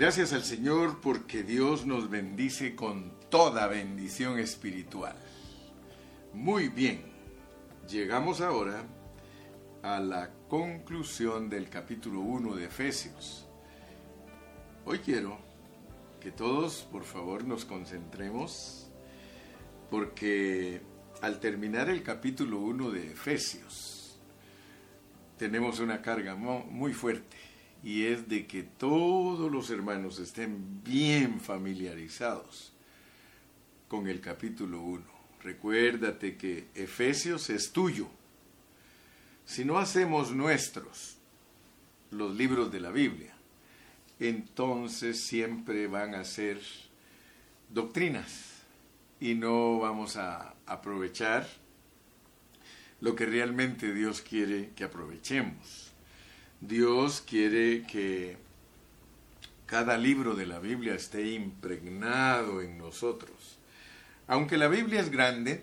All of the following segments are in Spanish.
Gracias al Señor porque Dios nos bendice con toda bendición espiritual. Muy bien, llegamos ahora a la conclusión del capítulo 1 de Efesios. Hoy quiero que todos, por favor, nos concentremos porque al terminar el capítulo 1 de Efesios, tenemos una carga muy fuerte y es de que todos los hermanos estén bien familiarizados con el capítulo 1. Recuérdate que Efesios es tuyo. Si no hacemos nuestros los libros de la Biblia, entonces siempre van a ser doctrinas y no vamos a aprovechar lo que realmente Dios quiere que aprovechemos. Dios quiere que cada libro de la Biblia esté impregnado en nosotros. Aunque la Biblia es grande,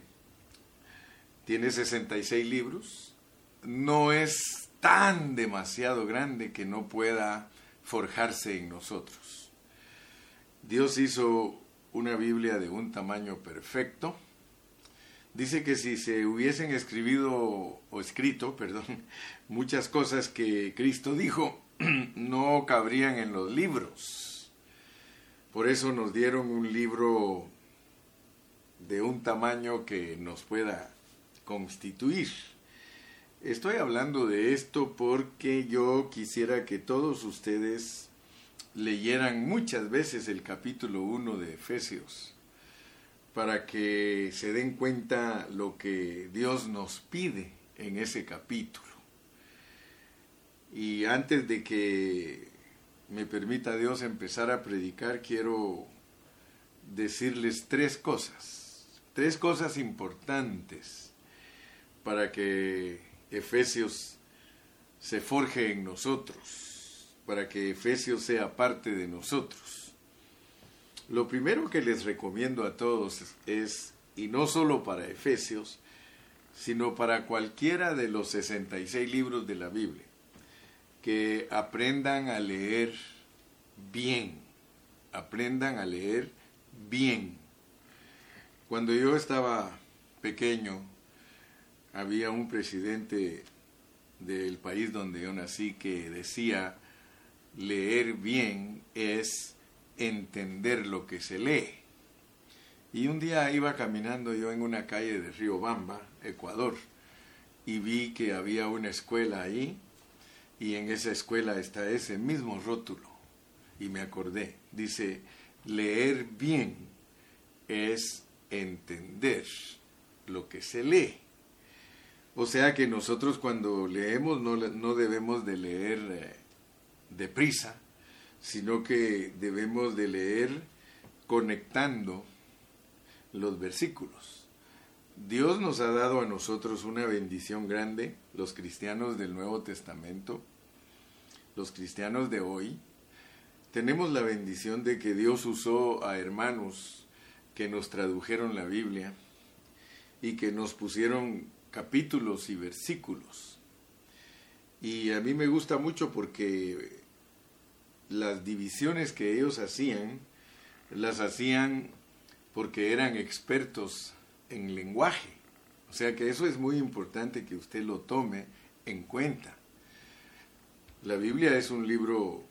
tiene 66 libros, no es tan demasiado grande que no pueda forjarse en nosotros. Dios hizo una Biblia de un tamaño perfecto, dice que si se hubiesen escribido o escrito, perdón, muchas cosas que Cristo dijo, no cabrían en los libros. Por eso nos dieron un libro de un tamaño que nos pueda constituir. Estoy hablando de esto porque yo quisiera que todos ustedes leyeran muchas veces el capítulo 1 de Efesios para que se den cuenta lo que Dios nos pide en ese capítulo. Y antes de que me permita Dios empezar a predicar, quiero decirles tres cosas, tres cosas importantes para que Efesios se forje en nosotros, para que Efesios sea parte de nosotros. Lo primero que les recomiendo a todos es, y no solo para Efesios, sino para cualquiera de los 66 libros de la Biblia, que aprendan a leer bien, aprendan a leer bien. Cuando yo estaba pequeño, había un presidente del país donde yo nací que decía, leer bien es entender lo que se lee. Y un día iba caminando yo en una calle de Río Bamba, Ecuador, y vi que había una escuela ahí, y en esa escuela está ese mismo rótulo. Y me acordé, dice, leer bien es entender lo que se lee. O sea que nosotros cuando leemos no, no debemos de leer eh, deprisa, sino que debemos de leer conectando los versículos. Dios nos ha dado a nosotros una bendición grande, los cristianos del Nuevo Testamento, los cristianos de hoy, tenemos la bendición de que Dios usó a hermanos que nos tradujeron la Biblia y que nos pusieron capítulos y versículos. Y a mí me gusta mucho porque las divisiones que ellos hacían, las hacían porque eran expertos en lenguaje. O sea que eso es muy importante que usted lo tome en cuenta. La Biblia es un libro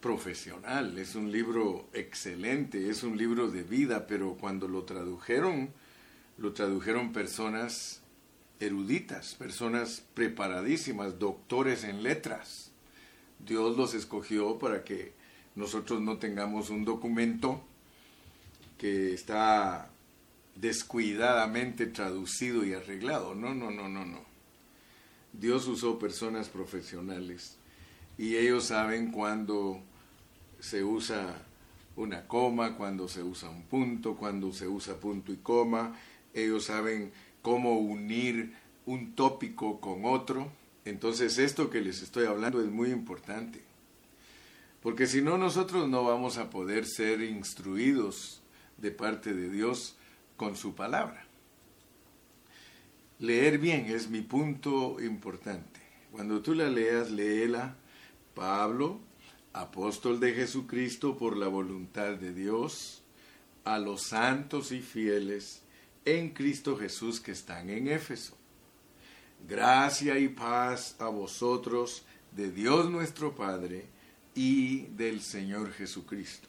profesional, es un libro excelente, es un libro de vida, pero cuando lo tradujeron, lo tradujeron personas eruditas, personas preparadísimas, doctores en letras. Dios los escogió para que nosotros no tengamos un documento que está descuidadamente traducido y arreglado. No, no, no, no, no. Dios usó personas profesionales y ellos saben cuándo se usa una coma, cuando se usa un punto, cuando se usa punto y coma. Ellos saben cómo unir un tópico con otro entonces esto que les estoy hablando es muy importante, porque si no nosotros no vamos a poder ser instruidos de parte de Dios con su palabra. Leer bien es mi punto importante. Cuando tú la leas, léela. Pablo apóstol de Jesucristo por la voluntad de Dios, a los santos y fieles en Cristo Jesús que están en Éfeso. Gracia y paz a vosotros de Dios nuestro Padre y del Señor Jesucristo.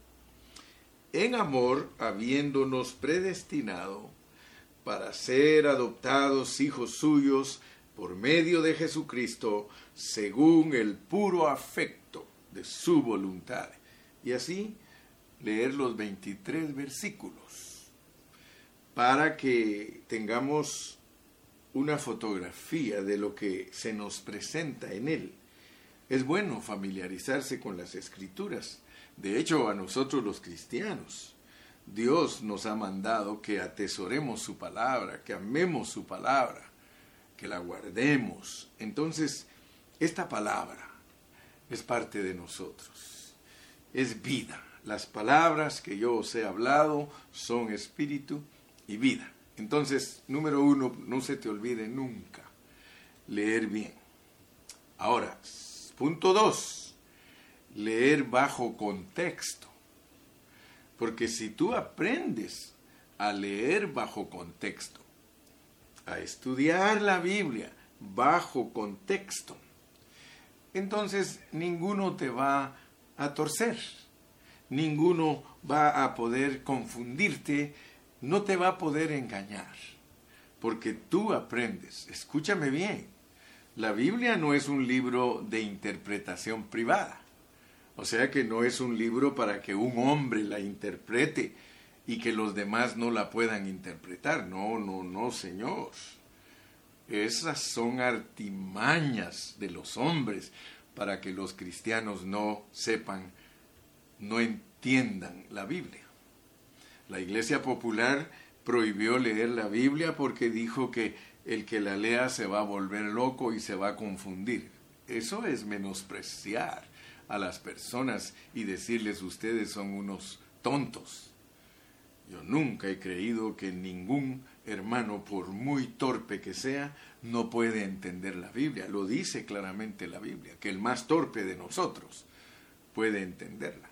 en amor habiéndonos predestinado para ser adoptados hijos suyos por medio de Jesucristo, según el puro afecto de su voluntad. Y así leer los 23 versículos para que tengamos una fotografía de lo que se nos presenta en él. Es bueno familiarizarse con las escrituras. De hecho, a nosotros los cristianos, Dios nos ha mandado que atesoremos su palabra, que amemos su palabra, que la guardemos. Entonces, esta palabra es parte de nosotros. Es vida. Las palabras que yo os he hablado son espíritu y vida. Entonces, número uno, no se te olvide nunca leer bien. Ahora, punto dos, leer bajo contexto. Porque si tú aprendes a leer bajo contexto, a estudiar la Biblia bajo contexto, entonces ninguno te va a torcer, ninguno va a poder confundirte no te va a poder engañar, porque tú aprendes. Escúchame bien, la Biblia no es un libro de interpretación privada, o sea que no es un libro para que un hombre la interprete y que los demás no la puedan interpretar. No, no, no, Señor. Esas son artimañas de los hombres para que los cristianos no sepan, no entiendan la Biblia. La Iglesia Popular prohibió leer la Biblia porque dijo que el que la lea se va a volver loco y se va a confundir. Eso es menospreciar a las personas y decirles ustedes son unos tontos. Yo nunca he creído que ningún hermano, por muy torpe que sea, no puede entender la Biblia. Lo dice claramente la Biblia, que el más torpe de nosotros puede entenderla.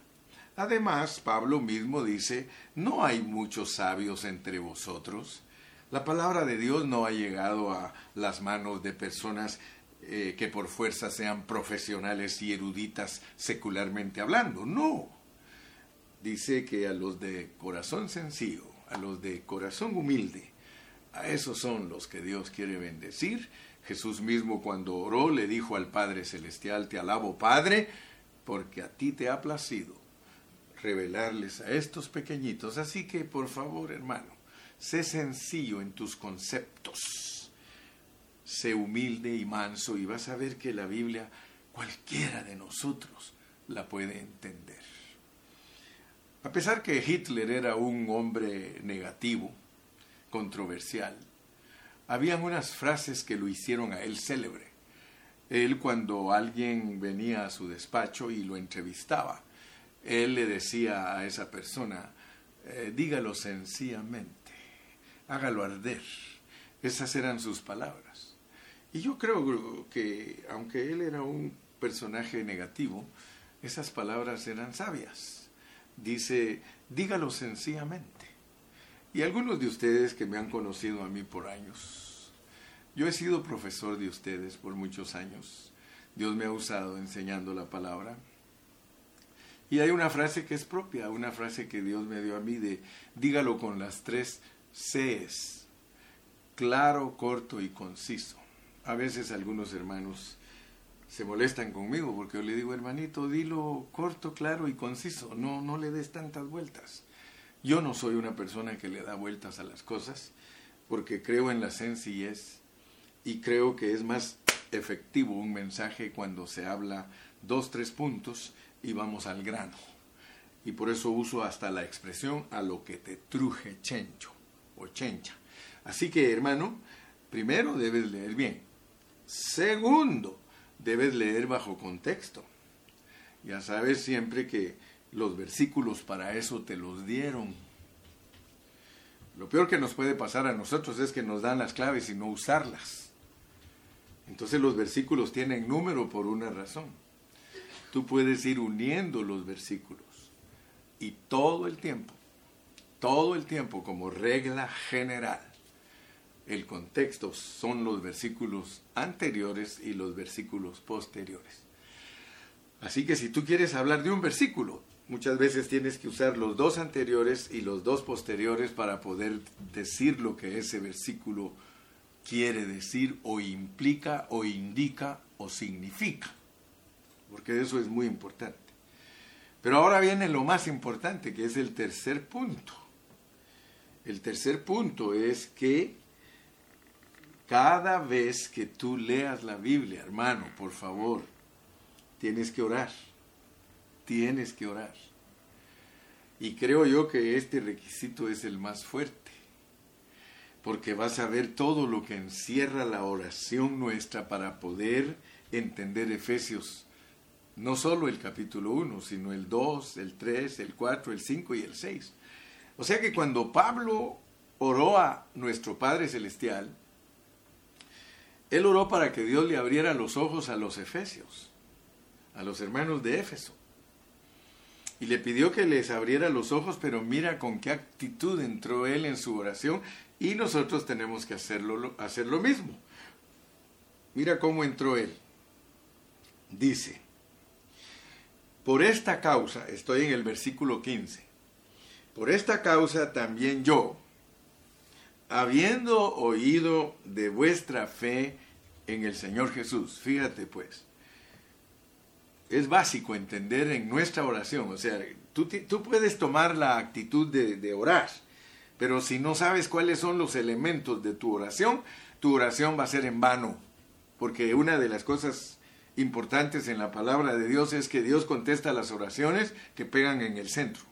Además, Pablo mismo dice, no hay muchos sabios entre vosotros. La palabra de Dios no ha llegado a las manos de personas eh, que por fuerza sean profesionales y eruditas secularmente hablando. No. Dice que a los de corazón sencillo, a los de corazón humilde, a esos son los que Dios quiere bendecir. Jesús mismo cuando oró le dijo al Padre Celestial, te alabo Padre, porque a ti te ha placido revelarles a estos pequeñitos. Así que, por favor, hermano, sé sencillo en tus conceptos. Sé humilde y manso y vas a ver que la Biblia cualquiera de nosotros la puede entender. A pesar que Hitler era un hombre negativo, controversial, habían unas frases que lo hicieron a él célebre. Él cuando alguien venía a su despacho y lo entrevistaba, él le decía a esa persona, eh, dígalo sencillamente, hágalo arder. Esas eran sus palabras. Y yo creo que, aunque él era un personaje negativo, esas palabras eran sabias. Dice, dígalo sencillamente. Y algunos de ustedes que me han conocido a mí por años, yo he sido profesor de ustedes por muchos años. Dios me ha usado enseñando la palabra. Y hay una frase que es propia, una frase que Dios me dio a mí de dígalo con las tres Cs, claro, corto y conciso. A veces algunos hermanos se molestan conmigo porque yo le digo, hermanito, dilo corto, claro y conciso, no, no le des tantas vueltas. Yo no soy una persona que le da vueltas a las cosas porque creo en la sencillez y creo que es más efectivo un mensaje cuando se habla dos, tres puntos y vamos al grano. Y por eso uso hasta la expresión a lo que te truje chencho o chencha. Así que, hermano, primero debes leer bien. Segundo, debes leer bajo contexto. Ya sabes siempre que los versículos para eso te los dieron. Lo peor que nos puede pasar a nosotros es que nos dan las claves y no usarlas. Entonces los versículos tienen número por una razón. Tú puedes ir uniendo los versículos y todo el tiempo, todo el tiempo como regla general, el contexto son los versículos anteriores y los versículos posteriores. Así que si tú quieres hablar de un versículo, muchas veces tienes que usar los dos anteriores y los dos posteriores para poder decir lo que ese versículo quiere decir o implica o indica o significa. Porque eso es muy importante. Pero ahora viene lo más importante, que es el tercer punto. El tercer punto es que cada vez que tú leas la Biblia, hermano, por favor, tienes que orar. Tienes que orar. Y creo yo que este requisito es el más fuerte, porque vas a ver todo lo que encierra la oración nuestra para poder entender Efesios, no solo el capítulo 1, sino el 2, el 3, el 4, el 5 y el 6. O sea que cuando Pablo oró a nuestro Padre Celestial, él oró para que Dios le abriera los ojos a los efesios a los hermanos de Éfeso. Y le pidió que les abriera los ojos, pero mira con qué actitud entró él en su oración y nosotros tenemos que hacerlo, hacer lo mismo. Mira cómo entró él. Dice, por esta causa, estoy en el versículo 15, por esta causa también yo, habiendo oído de vuestra fe en el Señor Jesús, fíjate pues, es básico entender en nuestra oración. O sea, tú, tú puedes tomar la actitud de, de, orar, pero si no sabes cuáles son los elementos de tu oración, tu oración va a ser en vano. Porque una de las cosas importantes en la palabra de Dios es que Dios contesta las oraciones que pegan en el centro.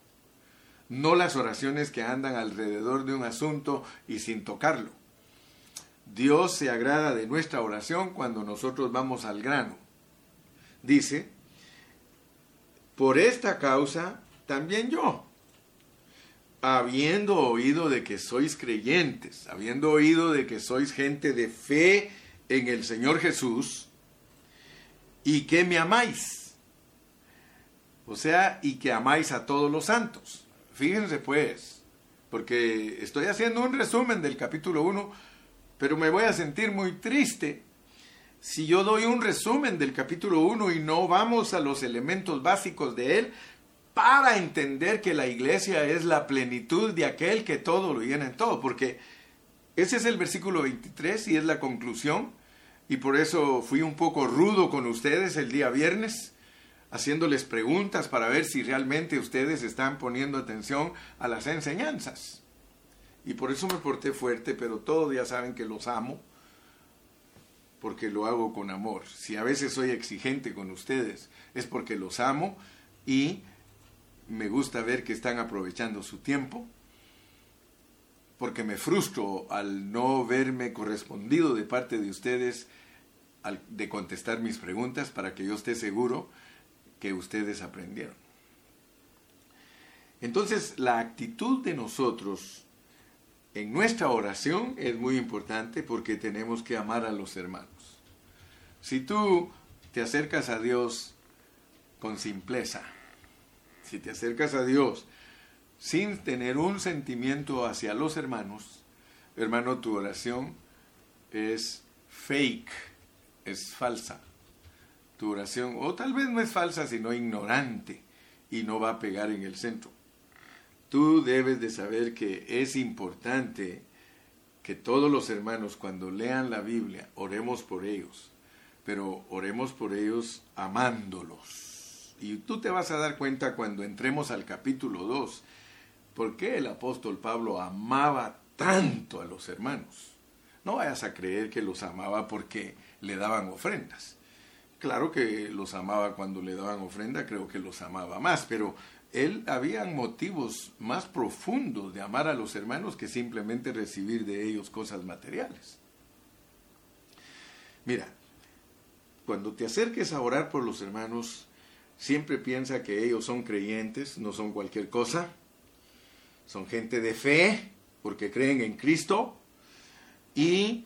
No las oraciones que andan alrededor de un asunto y sin tocarlo. Dios se agrada de nuestra oración cuando nosotros vamos al grano. Dice, por esta causa, también yo, habiendo oído de que sois creyentes, habiendo oído de que sois gente de fe en el Señor Jesús, y que me amáis. O sea, y que amáis a todos los santos. Fíjense pues, porque estoy haciendo un resumen del capítulo 1, pero me voy a sentir muy triste si yo doy un resumen del capítulo 1 y no vamos a los elementos básicos de él para entender que la iglesia es la plenitud de aquel que todo lo llena en todo, porque ese es el versículo 23 y es la conclusión, y por eso fui un poco rudo con ustedes el día viernes, haciéndoles preguntas para ver si realmente ustedes están poniendo atención a las enseñanzas. Y por eso me porté fuerte, pero todos ya saben que los amo porque lo hago con amor. Si a veces soy exigente con ustedes, es porque los amo y me gusta ver que están aprovechando su tiempo, porque me frustro al no verme correspondido de parte de ustedes de contestar mis preguntas para que yo esté seguro que ustedes aprendieron. Entonces, la actitud de nosotros en nuestra oración es muy importante porque tenemos que amar a los hermanos. Si tú te acercas a Dios con simpleza, si te acercas a Dios sin tener un sentimiento hacia los hermanos, hermano, tu oración es fake, es falsa. Tu oración, o tal vez no es falsa, sino ignorante y no va a pegar en el centro. Tú debes de saber que es importante que todos los hermanos cuando lean la Biblia oremos por ellos, pero oremos por ellos amándolos. Y tú te vas a dar cuenta cuando entremos al capítulo 2, por qué el apóstol Pablo amaba tanto a los hermanos. No vayas a creer que los amaba porque le daban ofrendas. Claro que los amaba cuando le daban ofrenda, creo que los amaba más, pero él había motivos más profundos de amar a los hermanos que simplemente recibir de ellos cosas materiales. Mira, cuando te acerques a orar por los hermanos, siempre piensa que ellos son creyentes, no son cualquier cosa, son gente de fe, porque creen en Cristo, y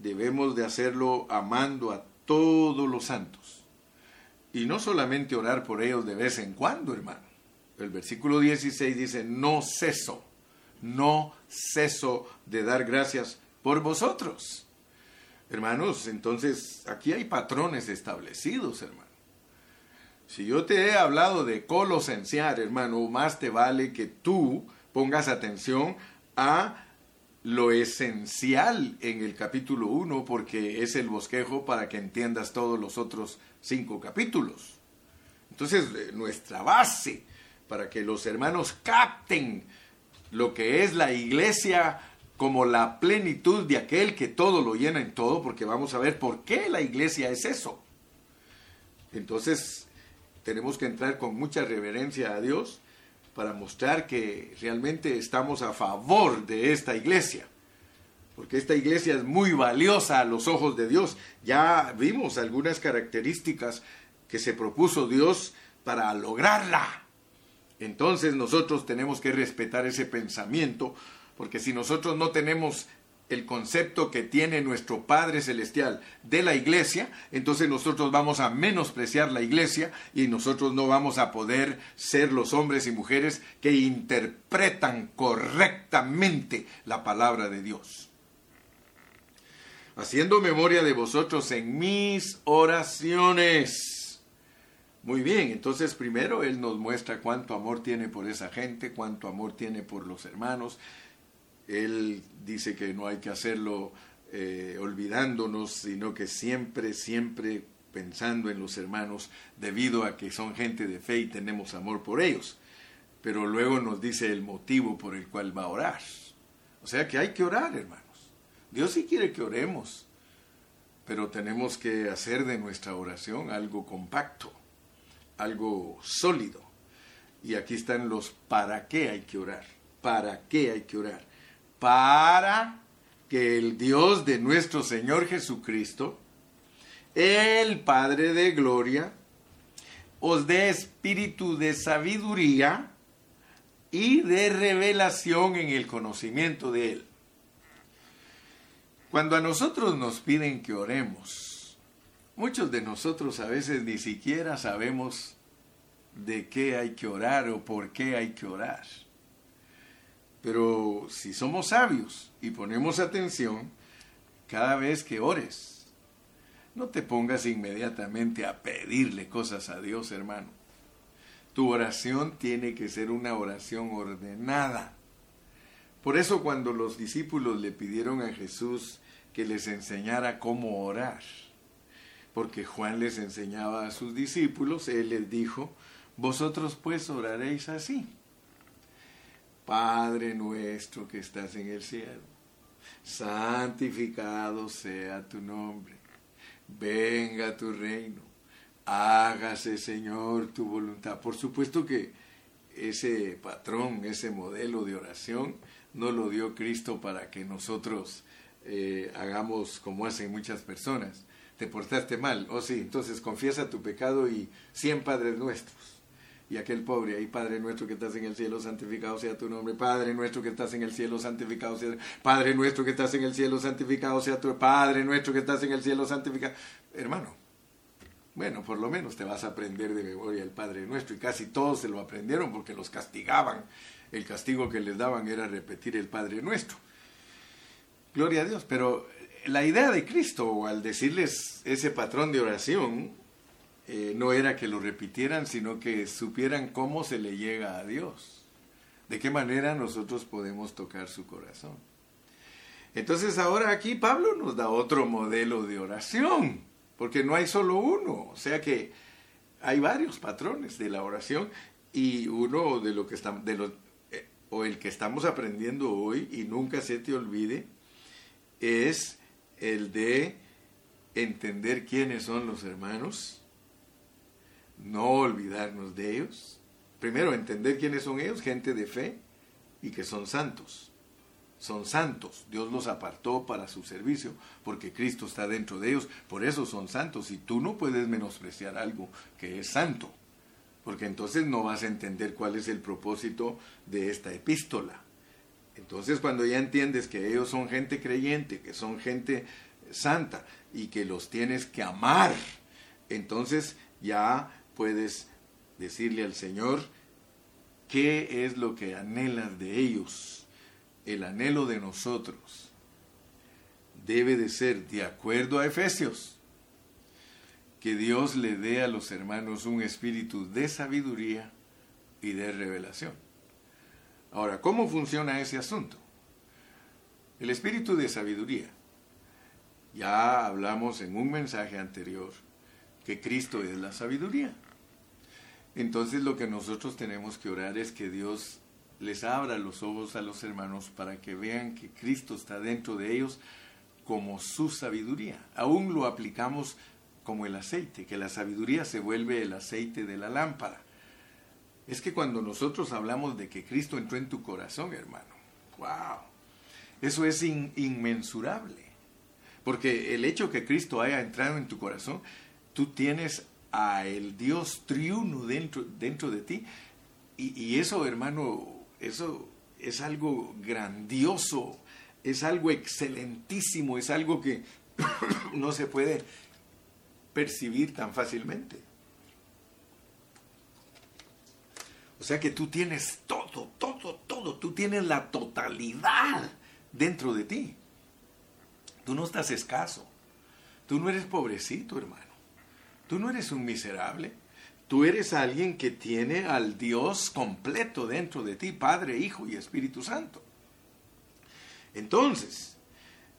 debemos de hacerlo amando a todos los santos. Y no solamente orar por ellos de vez en cuando, hermano. El versículo 16 dice, no ceso, no ceso de dar gracias por vosotros. Hermanos, entonces aquí hay patrones establecidos, hermano. Si yo te he hablado de colosenciar, hermano, más te vale que tú pongas atención a lo esencial en el capítulo 1 porque es el bosquejo para que entiendas todos los otros cinco capítulos. Entonces, eh, nuestra base para que los hermanos capten lo que es la iglesia como la plenitud de aquel que todo lo llena en todo, porque vamos a ver por qué la iglesia es eso. Entonces, tenemos que entrar con mucha reverencia a Dios para mostrar que realmente estamos a favor de esta iglesia. Porque esta iglesia es muy valiosa a los ojos de Dios. Ya vimos algunas características que se propuso Dios para lograrla. Entonces nosotros tenemos que respetar ese pensamiento, porque si nosotros no tenemos el concepto que tiene nuestro Padre Celestial de la iglesia, entonces nosotros vamos a menospreciar la iglesia y nosotros no vamos a poder ser los hombres y mujeres que interpretan correctamente la palabra de Dios. Haciendo memoria de vosotros en mis oraciones. Muy bien, entonces primero Él nos muestra cuánto amor tiene por esa gente, cuánto amor tiene por los hermanos, él dice que no hay que hacerlo eh, olvidándonos, sino que siempre, siempre pensando en los hermanos, debido a que son gente de fe y tenemos amor por ellos. Pero luego nos dice el motivo por el cual va a orar. O sea que hay que orar, hermanos. Dios sí quiere que oremos, pero tenemos que hacer de nuestra oración algo compacto, algo sólido. Y aquí están los para qué hay que orar. ¿Para qué hay que orar? Para que el Dios de nuestro Señor Jesucristo, el Padre de Gloria, os dé espíritu de sabiduría y de revelación en el conocimiento de Él. Cuando a nosotros nos piden que oremos, muchos de nosotros a veces ni siquiera sabemos de qué hay que orar o por qué hay que orar. Pero si somos sabios y ponemos atención, cada vez que ores, no te pongas inmediatamente a pedirle cosas a Dios, hermano. Tu oración tiene que ser una oración ordenada. Por eso cuando los discípulos le pidieron a Jesús que les enseñara cómo orar, porque Juan les enseñaba a sus discípulos, él les dijo, vosotros pues oraréis así. Padre nuestro que estás en el cielo, santificado sea tu nombre, venga tu reino, hágase Señor tu voluntad. Por supuesto que ese patrón, ese modelo de oración, no lo dio Cristo para que nosotros eh, hagamos como hacen muchas personas. Te portaste mal, oh sí, entonces confiesa tu pecado y cien padres nuestros y aquel pobre ahí, Padre nuestro que estás en el cielo, santificado sea tu nombre, Padre nuestro que estás en el cielo, santificado sea, Padre nuestro que estás en el cielo, santificado sea tu, Padre nuestro que estás en el cielo, santificado. Hermano, bueno, por lo menos te vas a aprender de memoria el Padre nuestro, y casi todos se lo aprendieron porque los castigaban. El castigo que les daban era repetir el Padre nuestro. Gloria a Dios, pero la idea de Cristo al decirles ese patrón de oración eh, no era que lo repitieran, sino que supieran cómo se le llega a Dios, de qué manera nosotros podemos tocar su corazón. Entonces ahora aquí Pablo nos da otro modelo de oración, porque no hay solo uno, o sea que hay varios patrones de la oración y uno de lo que estamos, de lo, eh, o el que estamos aprendiendo hoy y nunca se te olvide, es el de entender quiénes son los hermanos, no olvidarnos de ellos primero entender quiénes son ellos, gente de fe y que son santos. Son santos, Dios los apartó para su servicio, porque Cristo está dentro de ellos, por eso son santos, y tú no puedes menospreciar algo que es santo, porque entonces no vas a entender cuál es el propósito de esta epístola. Entonces cuando ya entiendes que ellos son gente creyente, que son gente santa y que los tienes que amar, entonces ya puedes decirle al Señor qué es lo que anhelas de ellos. El anhelo de nosotros debe de ser de acuerdo a Efesios, que Dios le dé a los hermanos un espíritu de sabiduría y de revelación. Ahora, ¿cómo funciona ese asunto? El espíritu de sabiduría. Ya hablamos en un mensaje anterior que Cristo es la sabiduría. Entonces lo que nosotros tenemos que orar es que Dios les abra los ojos a los hermanos para que vean que Cristo está dentro de ellos como su sabiduría. Aún lo aplicamos como el aceite, que la sabiduría se vuelve el aceite de la lámpara. Es que cuando nosotros hablamos de que Cristo entró en tu corazón, hermano, wow, eso es inmensurable. Porque el hecho que Cristo haya entrado en tu corazón, tú tienes a el Dios triuno dentro, dentro de ti. Y, eso, hermano, eso es algo grandioso, es algo excelentísimo, es algo que no se puede percibir tan fácilmente. O sea que tú tienes todo, todo, todo, tú tienes la totalidad dentro de ti. Tú no estás escaso, tú no eres pobrecito, hermano. Tú no eres un miserable. Tú eres alguien que tiene al Dios completo dentro de ti, Padre, Hijo y Espíritu Santo. Entonces,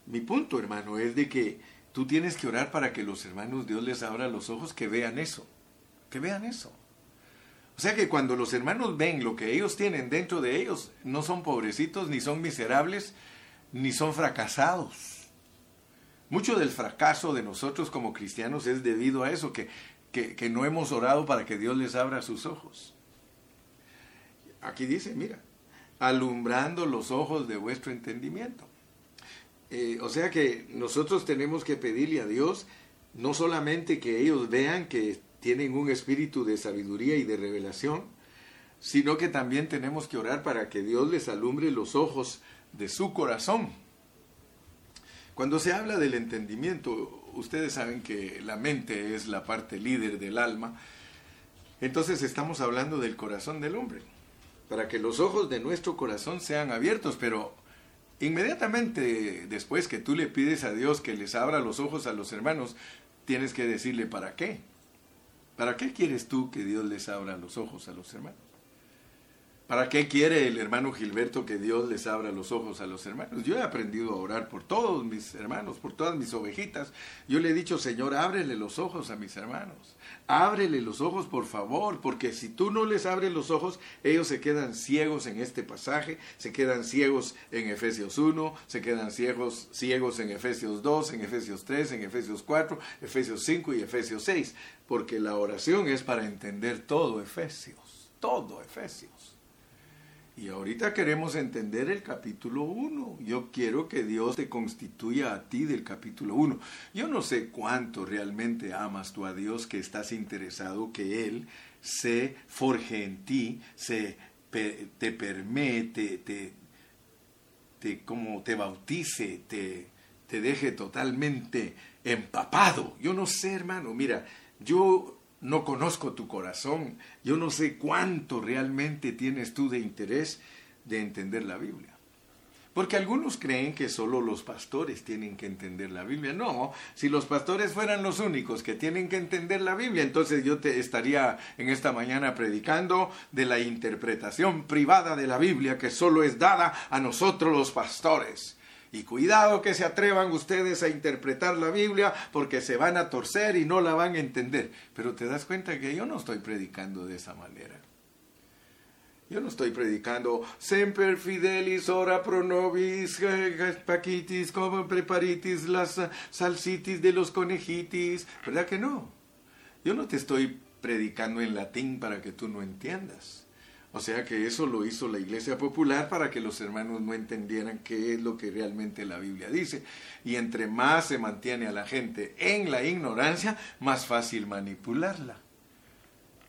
mi punto, hermano, es de que tú tienes que orar para que los hermanos Dios les abra los ojos, que vean eso, que vean eso. O sea que cuando los hermanos ven lo que ellos tienen dentro de ellos, no son pobrecitos, ni son miserables, ni son fracasados. Mucho del fracaso de nosotros como cristianos es debido a eso, que, que, no hemos orado para que Dios les abra sus ojos. Aquí dice, mira, alumbrando los ojos de vuestro entendimiento. Eh, o sea que nosotros tenemos que pedirle a Dios no solamente que ellos vean que tienen un espíritu de sabiduría y de revelación, sino que también tenemos que orar para que Dios les alumbre los ojos de su corazón cuando se habla del entendimiento, ustedes saben que la mente es la parte líder del alma, entonces estamos hablando del corazón del hombre, para que los ojos de nuestro corazón sean abiertos, pero inmediatamente después que tú le pides a Dios que les abra los ojos a los hermanos, tienes que decirle, ¿para qué? ¿Para qué quieres tú que Dios les abra los ojos a los hermanos? ¿Para qué quiere el hermano Gilberto que Dios les abra los ojos a los hermanos? Yo he aprendido a orar por todos mis hermanos, por todas mis ovejitas. Yo le he dicho, Señor, ábrele los ojos a mis hermanos. Ábrele los ojos, por favor, porque si tú no les abres los ojos, ellos se quedan ciegos en este pasaje, se quedan ciegos en Efesios 1, se quedan ciegos, ciegos en Efesios 2, en Efesios 3, en Efesios 4, Efesios 5 y Efesios 6, porque la oración es para entender todo Efesios, todo Efesios. Y ahorita queremos entender el capítulo 1. Yo quiero que Dios te constituya a ti del capítulo 1. Yo no sé cuánto realmente amas tú a Dios que estás interesado que Él se forje en ti, se te permite, te, te, como te bautice, te deje totalmente empapado. Yo no sé, hermano, mira, yo no conozco tu corazón, yo no sé cuánto realmente tienes tú de interés de entender la Biblia. Porque algunos creen que solo los pastores tienen que entender la Biblia. No, si los pastores fueran los únicos que tienen que entender la Biblia, entonces yo te estaría en esta mañana predicando de la interpretación privada de la Biblia que solo es dada a nosotros los pastores. Y cuidado que se atrevan ustedes a interpretar la Biblia porque se van a torcer y no la van a entender. Pero te das cuenta que yo no estoy predicando de esa manera. Yo no estoy predicando semper fidelis ora pro nobis paquitis como preparitis las salsitis de los conejitis, ¿verdad que no? Yo no te estoy predicando en latín para que tú no entiendas. O sea que eso lo hizo la Iglesia Popular para que los hermanos no entendieran qué es lo que realmente la Biblia dice. Y entre más se mantiene a la gente en la ignorancia, más fácil manipularla.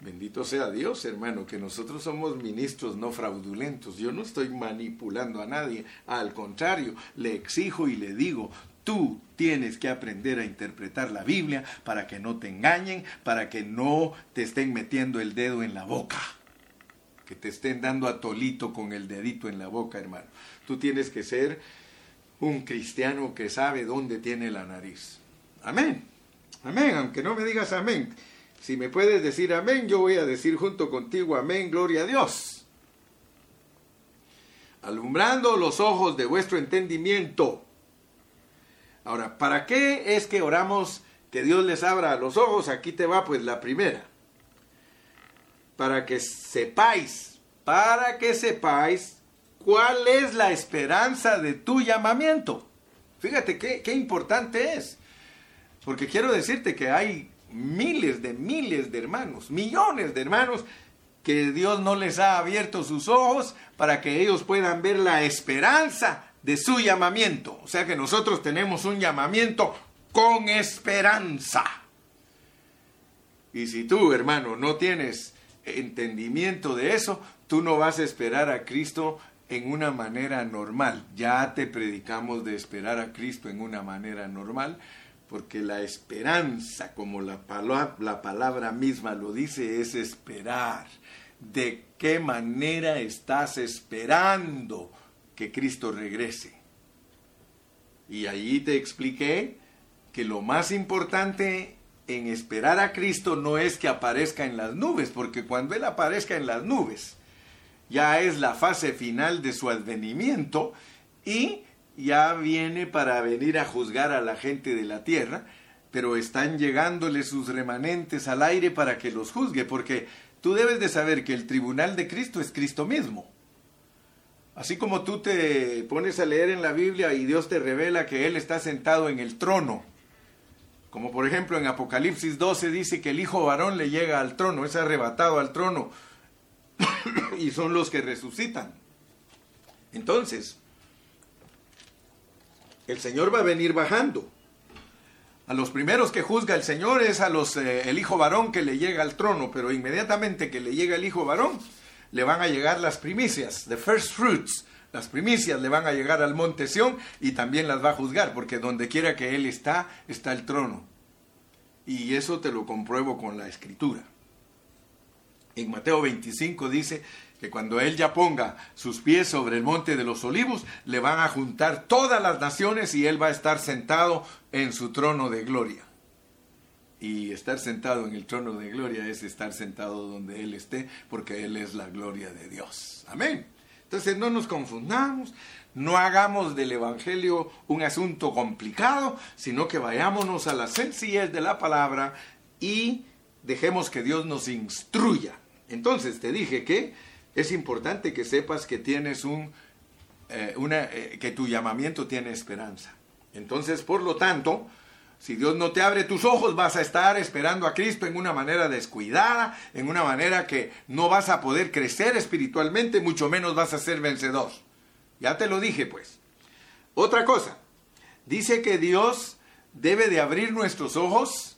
Bendito sea Dios, hermano, que nosotros somos ministros no fraudulentos. Yo no estoy manipulando a nadie. Al contrario, le exijo y le digo, Tú tienes que aprender a interpretar la Biblia para que no te engañen, para que no te estén metiendo el dedo en la boca que te estén dando a tolito con el dedito en la boca, hermano. Tú tienes que ser un cristiano que sabe dónde tiene la nariz. Amén. Amén, aunque no me digas amén. Si me puedes decir amén, yo voy a decir junto contigo amén, gloria a Dios. Alumbrando los ojos de vuestro entendimiento. Ahora, ¿para qué es que oramos que Dios les abra los ojos? Aquí te va pues la primera para que sepáis, para que sepáis cuál es la esperanza de tu llamamiento. Fíjate qué, qué importante es. Porque quiero decirte que hay miles de miles de hermanos, millones de hermanos que Dios no les ha abierto sus ojos para que ellos puedan ver la esperanza de su llamamiento. O sea que nosotros tenemos un llamamiento con esperanza. Y si tú, hermano, no tienes entendimiento de eso, tú no vas a esperar a Cristo en una manera normal. Ya te predicamos de esperar a Cristo en una manera normal, porque la esperanza, como la palabra, la palabra misma lo dice, es esperar. ¿De qué manera estás esperando que Cristo regrese? Y allí te expliqué que lo más importante en esperar a Cristo no es que aparezca en las nubes, porque cuando Él aparezca en las nubes, ya es la fase final de su advenimiento y ya viene para venir a juzgar a la gente de la tierra, pero están llegándole sus remanentes al aire para que los juzgue, porque tú debes de saber que el tribunal de Cristo es Cristo mismo. Así como tú te pones a leer en la Biblia y Dios te revela que Él está sentado en el trono, como por ejemplo en Apocalipsis 12 dice que el hijo varón le llega al trono, es arrebatado al trono y son los que resucitan. Entonces, el Señor va a venir bajando. A los primeros que juzga el Señor es a los eh, el hijo varón que le llega al trono, pero inmediatamente que le llega el hijo varón, le van a llegar las primicias, the first fruits, las primicias le van a llegar al monte Sión y también las va a juzgar, porque donde quiera que Él está, está el trono. Y eso te lo compruebo con la escritura. En Mateo 25 dice que cuando Él ya ponga sus pies sobre el monte de los olivos, le van a juntar todas las naciones y Él va a estar sentado en su trono de gloria. Y estar sentado en el trono de gloria es estar sentado donde Él esté, porque Él es la gloria de Dios. Amén. Entonces no nos confundamos, no hagamos del Evangelio un asunto complicado, sino que vayámonos a la sencillez de la palabra y dejemos que Dios nos instruya. Entonces te dije que es importante que sepas que tienes un, eh, una, eh, que tu llamamiento tiene esperanza. Entonces, por lo tanto, si Dios no te abre tus ojos, vas a estar esperando a Cristo en una manera descuidada, en una manera que no vas a poder crecer espiritualmente, mucho menos vas a ser vencedor. Ya te lo dije, pues. Otra cosa, dice que Dios debe de abrir nuestros ojos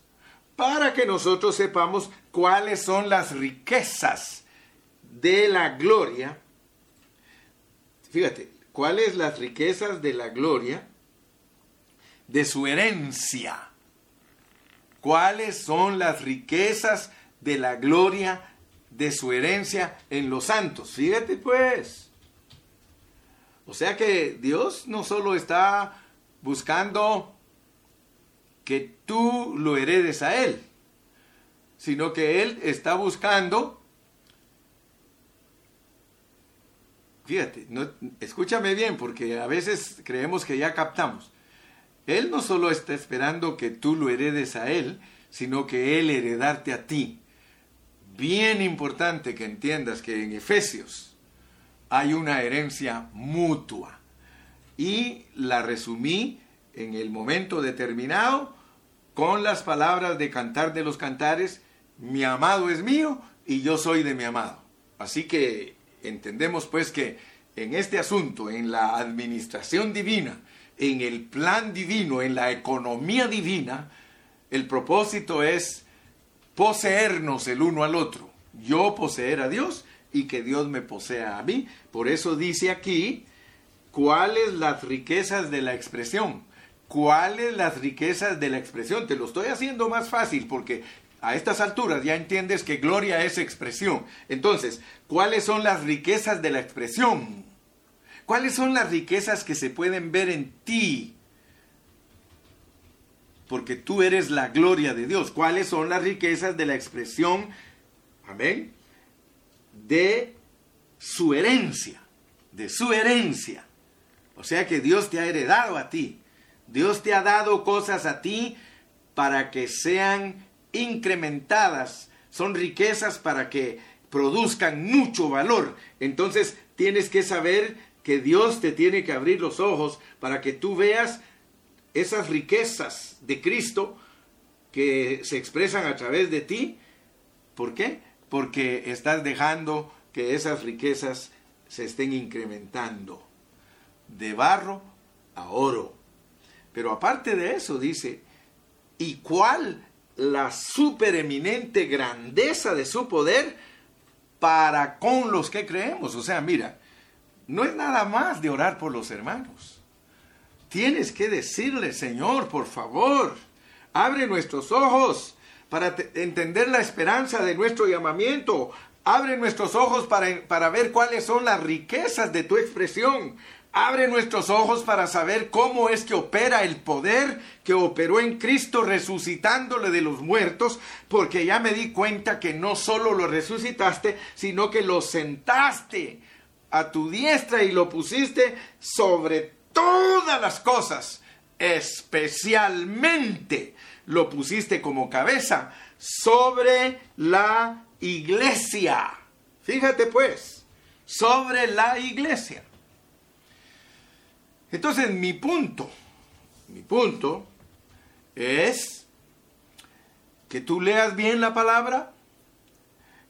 para que nosotros sepamos cuáles son las riquezas de la gloria. Fíjate, cuáles las riquezas de la gloria de su herencia. ¿Cuáles son las riquezas de la gloria de su herencia en los santos? Fíjate pues. O sea que Dios no solo está buscando que tú lo heredes a Él, sino que Él está buscando, fíjate, no, escúchame bien, porque a veces creemos que ya captamos. Él no solo está esperando que tú lo heredes a Él, sino que Él heredarte a ti. Bien importante que entiendas que en Efesios hay una herencia mutua. Y la resumí en el momento determinado con las palabras de Cantar de los Cantares, mi amado es mío y yo soy de mi amado. Así que entendemos pues que en este asunto, en la administración divina, en el plan divino, en la economía divina, el propósito es poseernos el uno al otro. Yo poseer a Dios y que Dios me posea a mí. Por eso dice aquí, ¿cuáles las riquezas de la expresión? ¿Cuáles las riquezas de la expresión? Te lo estoy haciendo más fácil porque a estas alturas ya entiendes que gloria es expresión. Entonces, ¿cuáles son las riquezas de la expresión? ¿Cuáles son las riquezas que se pueden ver en ti? Porque tú eres la gloria de Dios. ¿Cuáles son las riquezas de la expresión? Amén. De su herencia. De su herencia. O sea que Dios te ha heredado a ti. Dios te ha dado cosas a ti para que sean incrementadas, son riquezas para que produzcan mucho valor. Entonces tienes que saber que Dios te tiene que abrir los ojos para que tú veas esas riquezas de Cristo que se expresan a través de ti. ¿Por qué? Porque estás dejando que esas riquezas se estén incrementando de barro a oro. Pero aparte de eso, dice, ¿y cuál la supereminente grandeza de su poder para con los que creemos? O sea, mira, no es nada más de orar por los hermanos. Tienes que decirle, Señor, por favor, abre nuestros ojos para entender la esperanza de nuestro llamamiento. Abre nuestros ojos para, para ver cuáles son las riquezas de tu expresión. Abre nuestros ojos para saber cómo es que opera el poder que operó en Cristo resucitándole de los muertos, porque ya me di cuenta que no solo lo resucitaste, sino que lo sentaste a tu diestra y lo pusiste sobre todas las cosas, especialmente lo pusiste como cabeza sobre la iglesia. Fíjate pues, sobre la iglesia. Entonces mi punto, mi punto es que tú leas bien la palabra,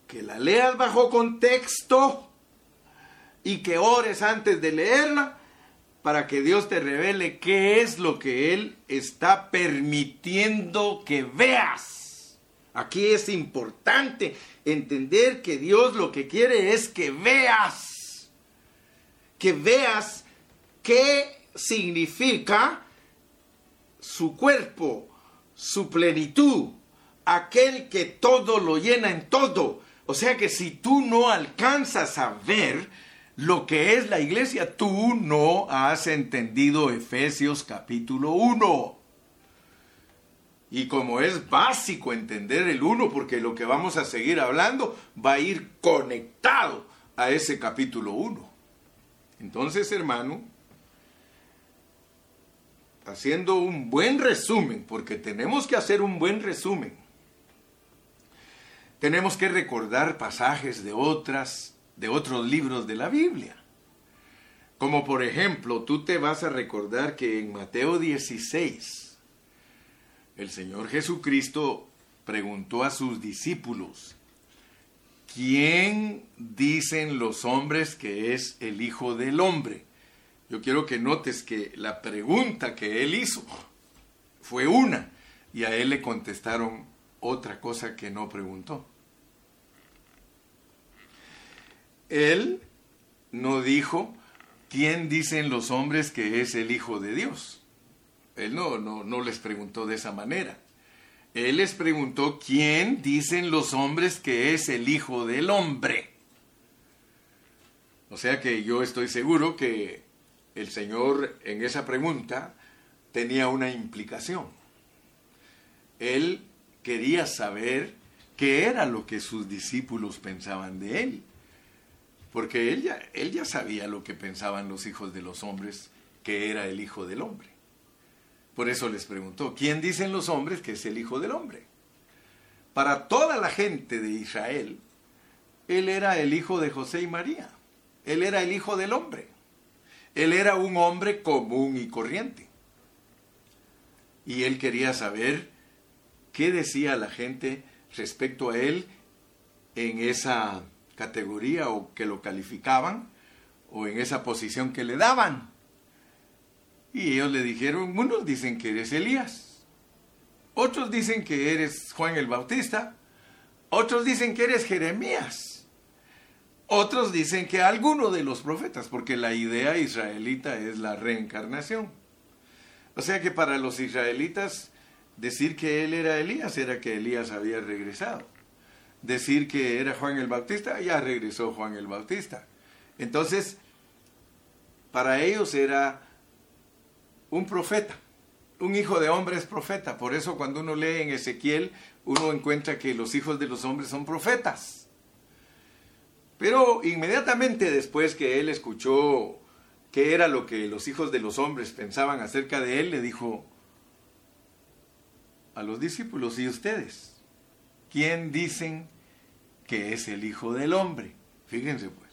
que la leas bajo contexto y que ores antes de leerla para que Dios te revele qué es lo que Él está permitiendo que veas. Aquí es importante entender que Dios lo que quiere es que veas, que veas qué significa su cuerpo, su plenitud, aquel que todo lo llena en todo. O sea que si tú no alcanzas a ver lo que es la iglesia, tú no has entendido Efesios capítulo 1. Y como es básico entender el 1, porque lo que vamos a seguir hablando va a ir conectado a ese capítulo 1. Entonces, hermano, haciendo un buen resumen, porque tenemos que hacer un buen resumen. Tenemos que recordar pasajes de otras de otros libros de la Biblia. Como por ejemplo, tú te vas a recordar que en Mateo 16 el Señor Jesucristo preguntó a sus discípulos, ¿quién dicen los hombres que es el Hijo del Hombre? yo quiero que notes que la pregunta que él hizo fue una y a él le contestaron otra cosa que no preguntó. Él no dijo, ¿quién dicen los hombres que es el Hijo de Dios? Él no, no, no les preguntó de esa manera. Él les preguntó, ¿quién dicen los hombres que es el Hijo del Hombre? O sea que yo estoy seguro que el Señor en esa pregunta tenía una implicación. Él quería saber qué era lo que sus discípulos pensaban de él. Porque él ya, él ya sabía lo que pensaban los hijos de los hombres, que era el Hijo del Hombre. Por eso les preguntó, ¿quién dicen los hombres que es el Hijo del Hombre? Para toda la gente de Israel, él era el hijo de José y María. Él era el Hijo del Hombre. Él era un hombre común y corriente. Y él quería saber qué decía la gente respecto a él en esa categoría o que lo calificaban o en esa posición que le daban. Y ellos le dijeron, unos dicen que eres Elías, otros dicen que eres Juan el Bautista, otros dicen que eres Jeremías, otros dicen que alguno de los profetas, porque la idea israelita es la reencarnación. O sea que para los israelitas decir que él era Elías era que Elías había regresado. Decir que era Juan el Bautista, ya regresó Juan el Bautista. Entonces, para ellos era un profeta. Un hijo de hombre es profeta. Por eso cuando uno lee en Ezequiel, uno encuentra que los hijos de los hombres son profetas. Pero inmediatamente después que él escuchó qué era lo que los hijos de los hombres pensaban acerca de él, le dijo a los discípulos, ¿y ustedes? ¿Quién dicen que es el Hijo del Hombre? Fíjense pues.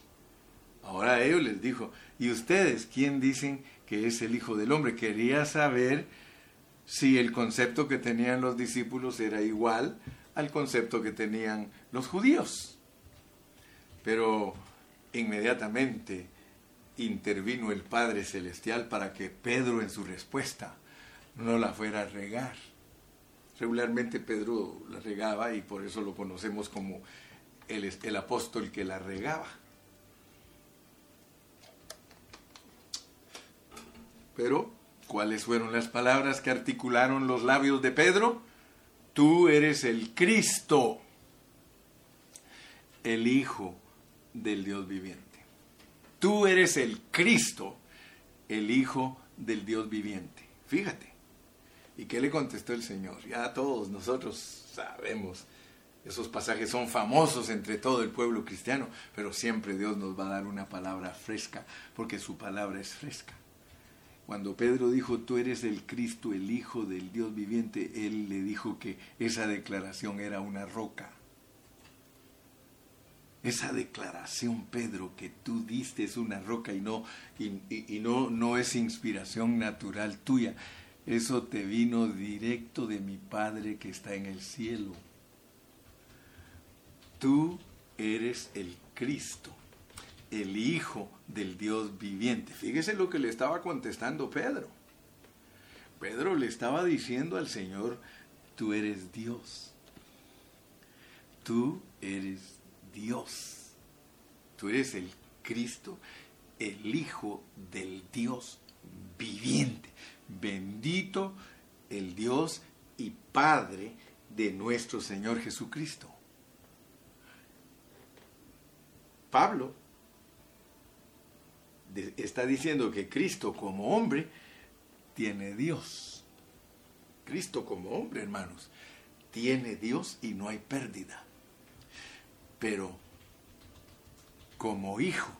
Ahora ellos les dijo, ¿y ustedes quién dicen que es el Hijo del Hombre? Quería saber si el concepto que tenían los discípulos era igual al concepto que tenían los judíos. Pero inmediatamente intervino el Padre Celestial para que Pedro en su respuesta no la fuera a regar. Regularmente Pedro la regaba y por eso lo conocemos como el, apóstol que la regaba. Pero, ¿cuáles fueron las palabras que articularon los labios de Pedro? Tú eres el Cristo, el Hijo del Dios viviente. Tú eres el Cristo, el Hijo del Dios viviente. Fíjate. ¿Y qué le contestó el Señor? Ya todos nosotros sabemos. Esos pasajes son famosos entre todo el pueblo cristiano, pero siempre Dios nos va a dar una palabra fresca, porque su palabra es fresca. Cuando Pedro dijo, tú eres el Cristo, el Hijo del Dios viviente, él le dijo que esa declaración era una roca. Esa declaración, Pedro, que tú diste es una roca y no, y, no, no es inspiración natural tuya. Eso te vino directo de mi Padre que está en el cielo. Tú eres el Cristo el Hijo del Dios viviente. Fíjese lo que le estaba contestando Pedro. Pedro le estaba diciendo al Señor, tú eres Dios. Tú eres Dios. Tú eres el Cristo, el Hijo del Dios viviente. Bendito el Dios y Padre de nuestro Señor Jesucristo. Pablo está diciendo que Cristo como hombre tiene Dios. Cristo como hombre, hermanos, tiene Dios y no hay pérdida. Pero como hijo,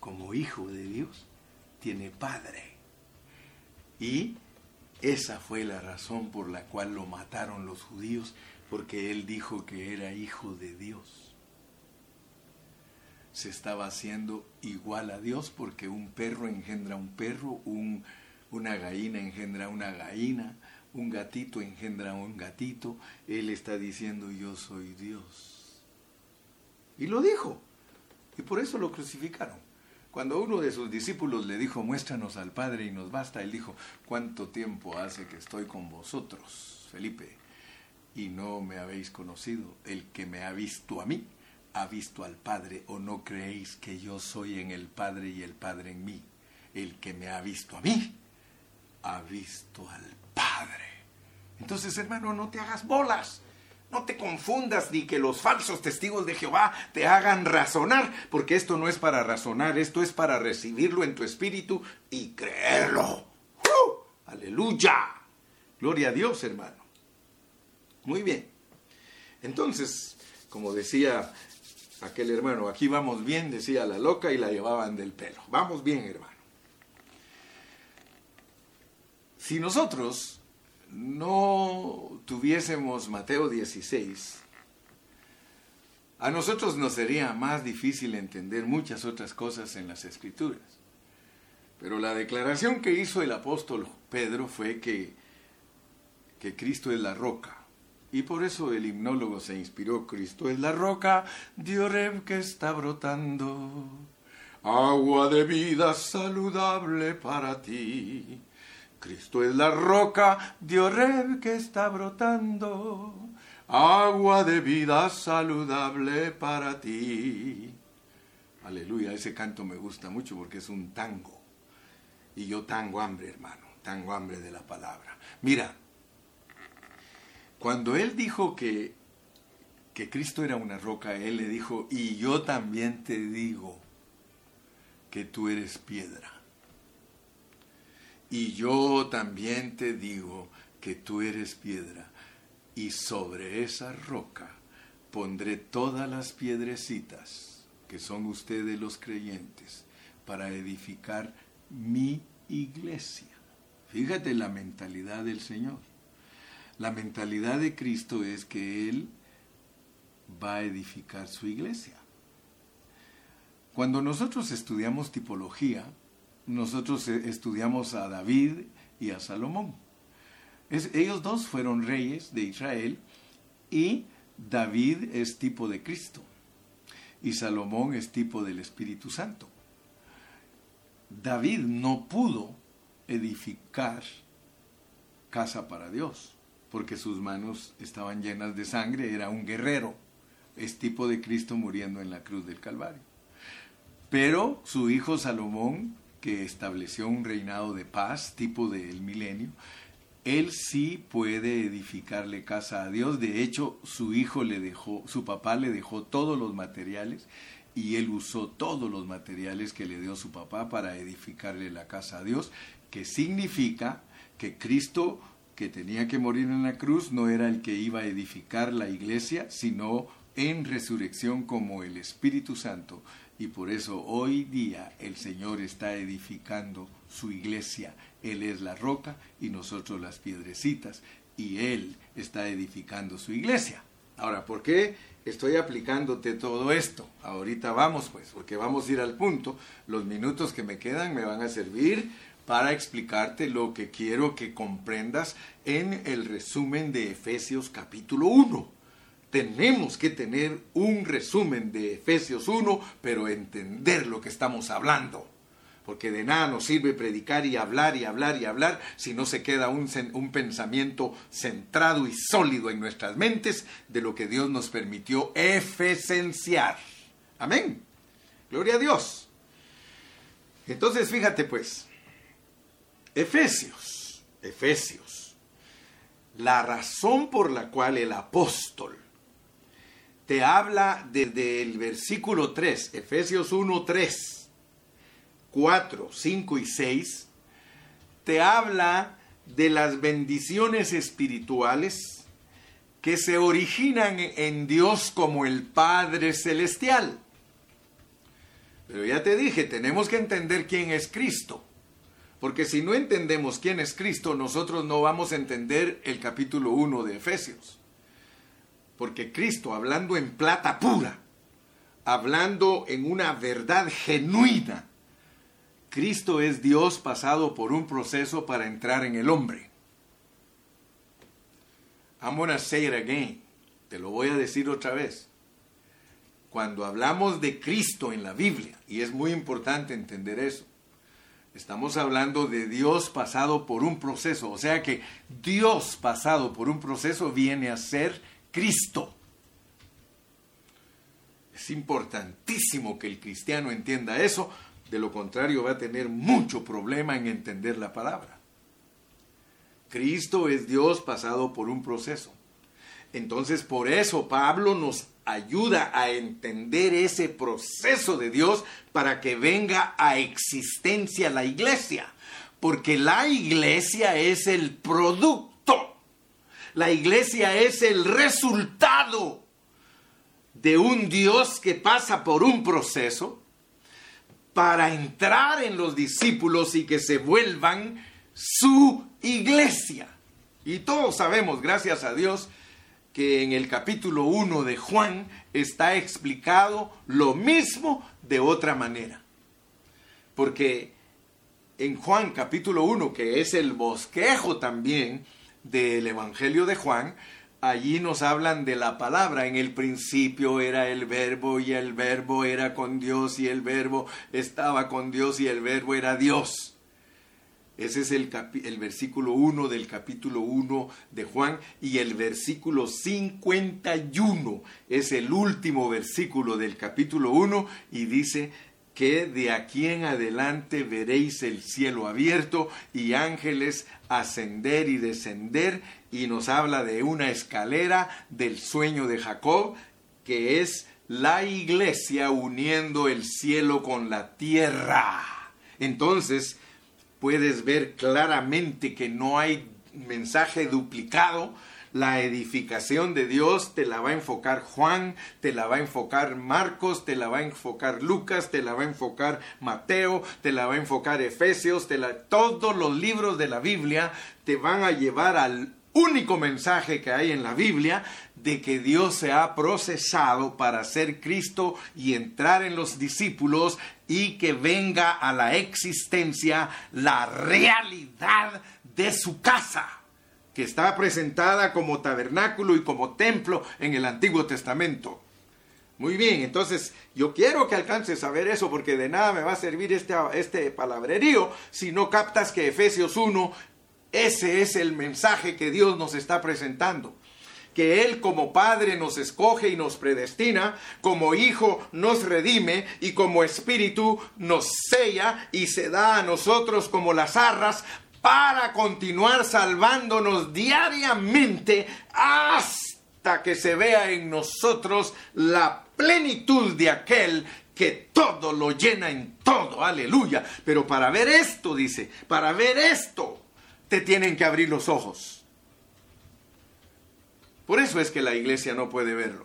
como hijo de Dios, tiene padre. Y esa fue la razón por la cual lo mataron los judíos, porque él dijo que era hijo de Dios se estaba haciendo igual a Dios porque un perro engendra un perro, un, una gallina engendra una gallina, un gatito engendra un gatito. Él está diciendo yo soy Dios. Y lo dijo. Y por eso lo crucificaron. Cuando uno de sus discípulos le dijo, muéstranos al Padre y nos basta, él dijo, ¿cuánto tiempo hace que estoy con vosotros, Felipe? Y no me habéis conocido. El que me ha visto a mí, ha visto al Padre o no creéis que yo soy en el Padre y el Padre en mí. El que me ha visto a mí, ha visto al Padre. Entonces, hermano, no te hagas bolas. No te confundas ni que los falsos testigos de Jehová te hagan razonar, porque esto no es para razonar, esto es para recibirlo en tu espíritu y creerlo. Aleluya. Gloria a Dios, hermano. Muy bien. Entonces, como decía aquel hermano, aquí vamos bien, decía la loca y la llevaban del pelo. Vamos bien, hermano. Si nosotros no tuviésemos Mateo 16, a nosotros nos sería más difícil entender muchas otras cosas en las escrituras. Pero la declaración que hizo el apóstol Pedro fue que, que Cristo es la roca Y por eso el himnólogo se inspiró, Cristo es la roca de que está brotando, agua de vida saludable para ti. Cristo es la roca de que está brotando, agua de vida saludable para ti. Aleluya, ese canto me gusta mucho porque es un tango. Y yo tango hambre, hermano, tango hambre de la palabra. Mira, cuando él dijo que, que Cristo era una roca, él le dijo, y yo también te digo que tú eres piedra. Y yo también te digo que tú eres piedra. Y sobre esa roca pondré todas las piedrecitas que son ustedes los creyentes para edificar mi iglesia. Fíjate la mentalidad del Señor. La mentalidad de Cristo es que Él va a edificar su iglesia. Cuando nosotros estudiamos tipología, nosotros e, estudiamos a David y a Salomón. ellos dos fueron reyes de Israel y David es tipo de Cristo y Salomón es tipo del Espíritu Santo. David no pudo edificar casa para Dios porque sus manos estaban llenas de sangre, era un guerrero, es tipo de Cristo muriendo en la cruz del Calvario. Pero su hijo Salomón, que estableció un reinado de paz, tipo del milenio, él sí puede edificarle casa a Dios. De hecho, su hijo le dejó, su papá le dejó todos los materiales y él usó todos los materiales que le dio su papá para edificarle la casa a Dios, que significa que Cristo que tenía que morir en la cruz no era el que iba a edificar la iglesia, sino en resurrección como el Espíritu Santo. Y por eso hoy día el Señor está edificando su iglesia. Él es la roca y nosotros las piedrecitas. Y Él está edificando su iglesia. Ahora, ¿por qué estoy aplicándote todo esto? Ahorita vamos pues, porque vamos a ir al punto. Los minutos que me quedan me van a servir para explicarte lo que quiero que comprendas en el resumen de Efesios capítulo 1. Tenemos que tener un resumen de Efesios 1, pero entender lo que estamos hablando. Porque de nada nos sirve predicar y hablar y hablar y hablar si no se queda un, pensamiento centrado y sólido en nuestras mentes de lo que Dios nos permitió efesenciar. Amén. Gloria a Dios. Entonces, fíjate pues, Efesios, Efesios, la razón por la cual el apóstol te habla desde el versículo 3, Efesios 1, 3, 4, 5 y 6, te habla de las bendiciones espirituales que se originan en Dios como el Padre Celestial. Pero ya te dije, tenemos que entender quién es Cristo. Porque si no entendemos quién es Cristo, nosotros no vamos a entender el capítulo 1 de Efesios. Porque Cristo, hablando en plata pura, hablando en una verdad genuina, Cristo es Dios pasado por un proceso para entrar en el hombre. I'm gonna say it again. Te lo voy a decir otra vez. Cuando hablamos de Cristo en la Biblia, y es muy importante entender eso, Estamos hablando de Dios pasado por un proceso, o sea que Dios pasado por un proceso viene a ser Cristo. Es importantísimo que el cristiano entienda eso, de lo contrario va a tener mucho problema en entender la palabra. Cristo es Dios pasado por un proceso. Entonces por eso Pablo nos ayuda a entender ese proceso de Dios para que venga a existencia la iglesia. Porque la iglesia es el producto. La iglesia es el resultado de un Dios que pasa por un proceso para entrar en los discípulos y que se vuelvan su iglesia. Y todos sabemos, gracias a Dios, que en el capítulo 1 de Juan está explicado lo mismo de otra manera. Porque en Juan capítulo 1, que es el bosquejo también del Evangelio de Juan, allí nos hablan de la palabra. En el principio era el verbo y el verbo era con Dios y el verbo estaba con Dios y el verbo era Dios. Ese es el, el, versículo 1 del capítulo 1 de Juan y el versículo 51 es el último versículo del capítulo 1 y dice que de aquí en adelante veréis el cielo abierto y ángeles ascender y descender y nos habla de una escalera del sueño de Jacob que es la iglesia uniendo el cielo con la tierra. Entonces, puedes ver claramente que no hay mensaje duplicado. La edificación de Dios te la va a enfocar Juan, te la va a enfocar Marcos, te la va a enfocar Lucas, te la va a enfocar Mateo, te la va a enfocar Efesios, te la, todos los libros de la Biblia te van a llevar al único mensaje que hay en la Biblia de que Dios se ha procesado para ser Cristo y entrar en los discípulos y que venga a la existencia la realidad de su casa, que está presentada como tabernáculo y como templo en el Antiguo Testamento. Muy bien, entonces yo quiero que alcances a ver eso porque de nada me va a servir este, este palabrerío si no captas que Efesios 1 ese es el mensaje que Dios nos está presentando. Que Él como Padre nos escoge y nos predestina, como Hijo nos redime y como Espíritu nos sella y se da a nosotros como las arras para continuar salvándonos diariamente hasta que se vea en nosotros la plenitud de aquel que todo lo llena en todo, aleluya. Pero para ver esto, dice, para ver esto, te tienen que abrir los ojos. Por eso es que la iglesia no puede verlo.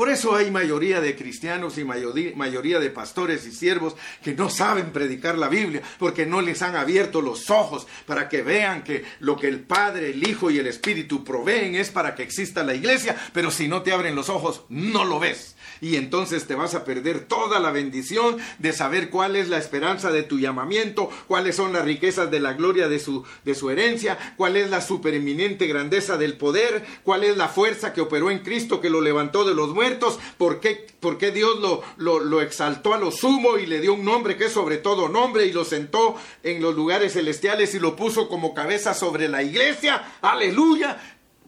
Por eso hay mayoría de cristianos y mayoría de pastores y siervos que no saben predicar la Biblia porque no les han abierto los ojos para que vean que lo que el Padre, el Hijo y el Espíritu proveen es para que exista la iglesia, pero si no te abren los ojos, no lo ves. Y entonces te vas a perder toda la bendición de saber cuál es la esperanza de tu llamamiento, cuáles son las riquezas de la gloria de su, de su herencia, cuál es la supereminente grandeza del poder, cuál es la fuerza que operó en Cristo que lo levantó de los muertos, por qué, por qué Dios lo, exaltó a lo sumo y le dio un nombre que es sobre todo nombre y lo sentó en los lugares celestiales y lo puso como cabeza sobre la iglesia. Aleluya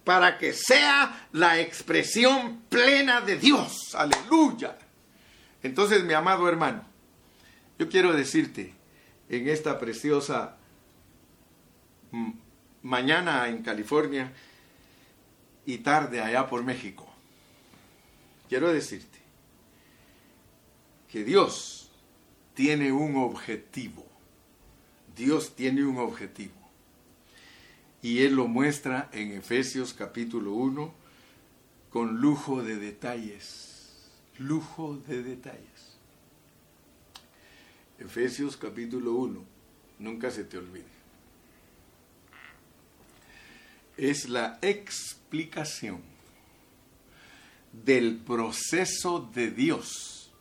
para que sea la expresión plena de Dios. Aleluya. Entonces, mi amado hermano, yo quiero decirte en esta preciosa mañana en California y tarde allá por México, quiero decirte que Dios tiene un objetivo. Dios tiene un objetivo y él lo muestra en Efesios capítulo 1 con lujo de detalles, lujo de detalles. Efesios capítulo 1, nunca se te olvide. Es la explicación del proceso de Dios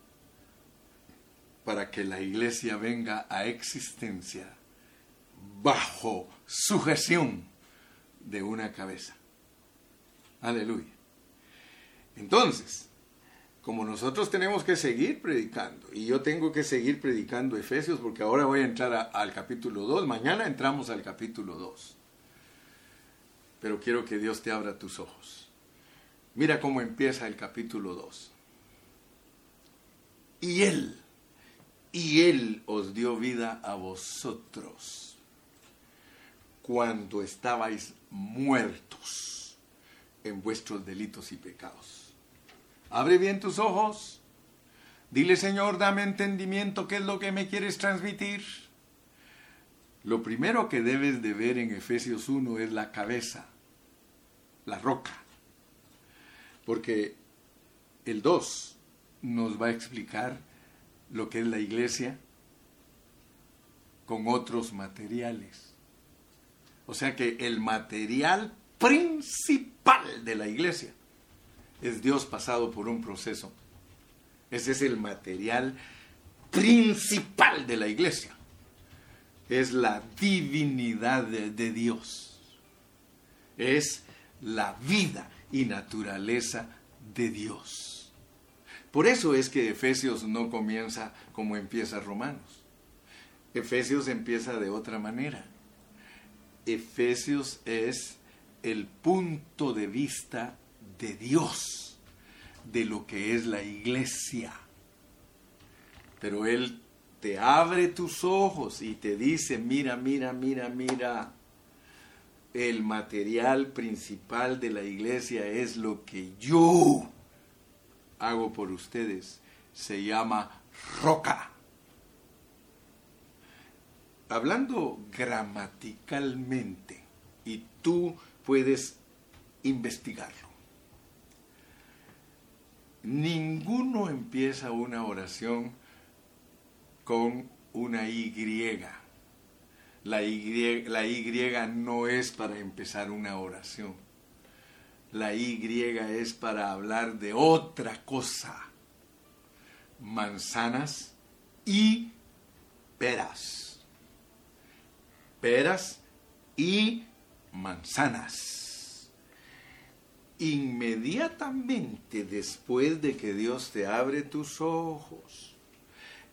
para que la iglesia venga a existencia bajo sujeción de una cabeza. Aleluya. Entonces, como nosotros tenemos que seguir predicando, y yo tengo que seguir predicando Efesios, porque ahora voy a entrar al capítulo 2, mañana entramos al capítulo 2. Pero quiero que Dios te abra tus ojos. Mira cómo empieza el capítulo 2. Y Él, y Él os dio vida a vosotros cuando estabais muertos en vuestros delitos y pecados. Abre bien tus ojos. Dile, Señor, dame entendimiento, ¿qué es lo que me quieres transmitir? Lo primero que debes de ver en Efesios 1 es la cabeza, la roca. Porque el 2 nos va a explicar lo que es la iglesia con otros materiales. O sea que el material principal de la iglesia es Dios pasado por un proceso. Ese es el material principal de la iglesia. Es la divinidad de, Dios. Es la vida y naturaleza de Dios. Por eso es que Efesios no comienza como empieza Romanos. Efesios empieza de otra manera. Efesios es el punto de vista de Dios, de lo que es la iglesia. Pero Él te abre tus ojos y te dice, mira, mira, mira, mira, el material principal de la iglesia es lo que yo hago por ustedes. Se llama roca. Hablando gramaticalmente, y tú puedes investigarlo. Ninguno empieza una oración con una Y. La y. La Y no es para empezar una oración. La Y es para hablar de otra cosa. Manzanas y peras. Peras y manzanas. Inmediatamente después de que Dios te abre tus ojos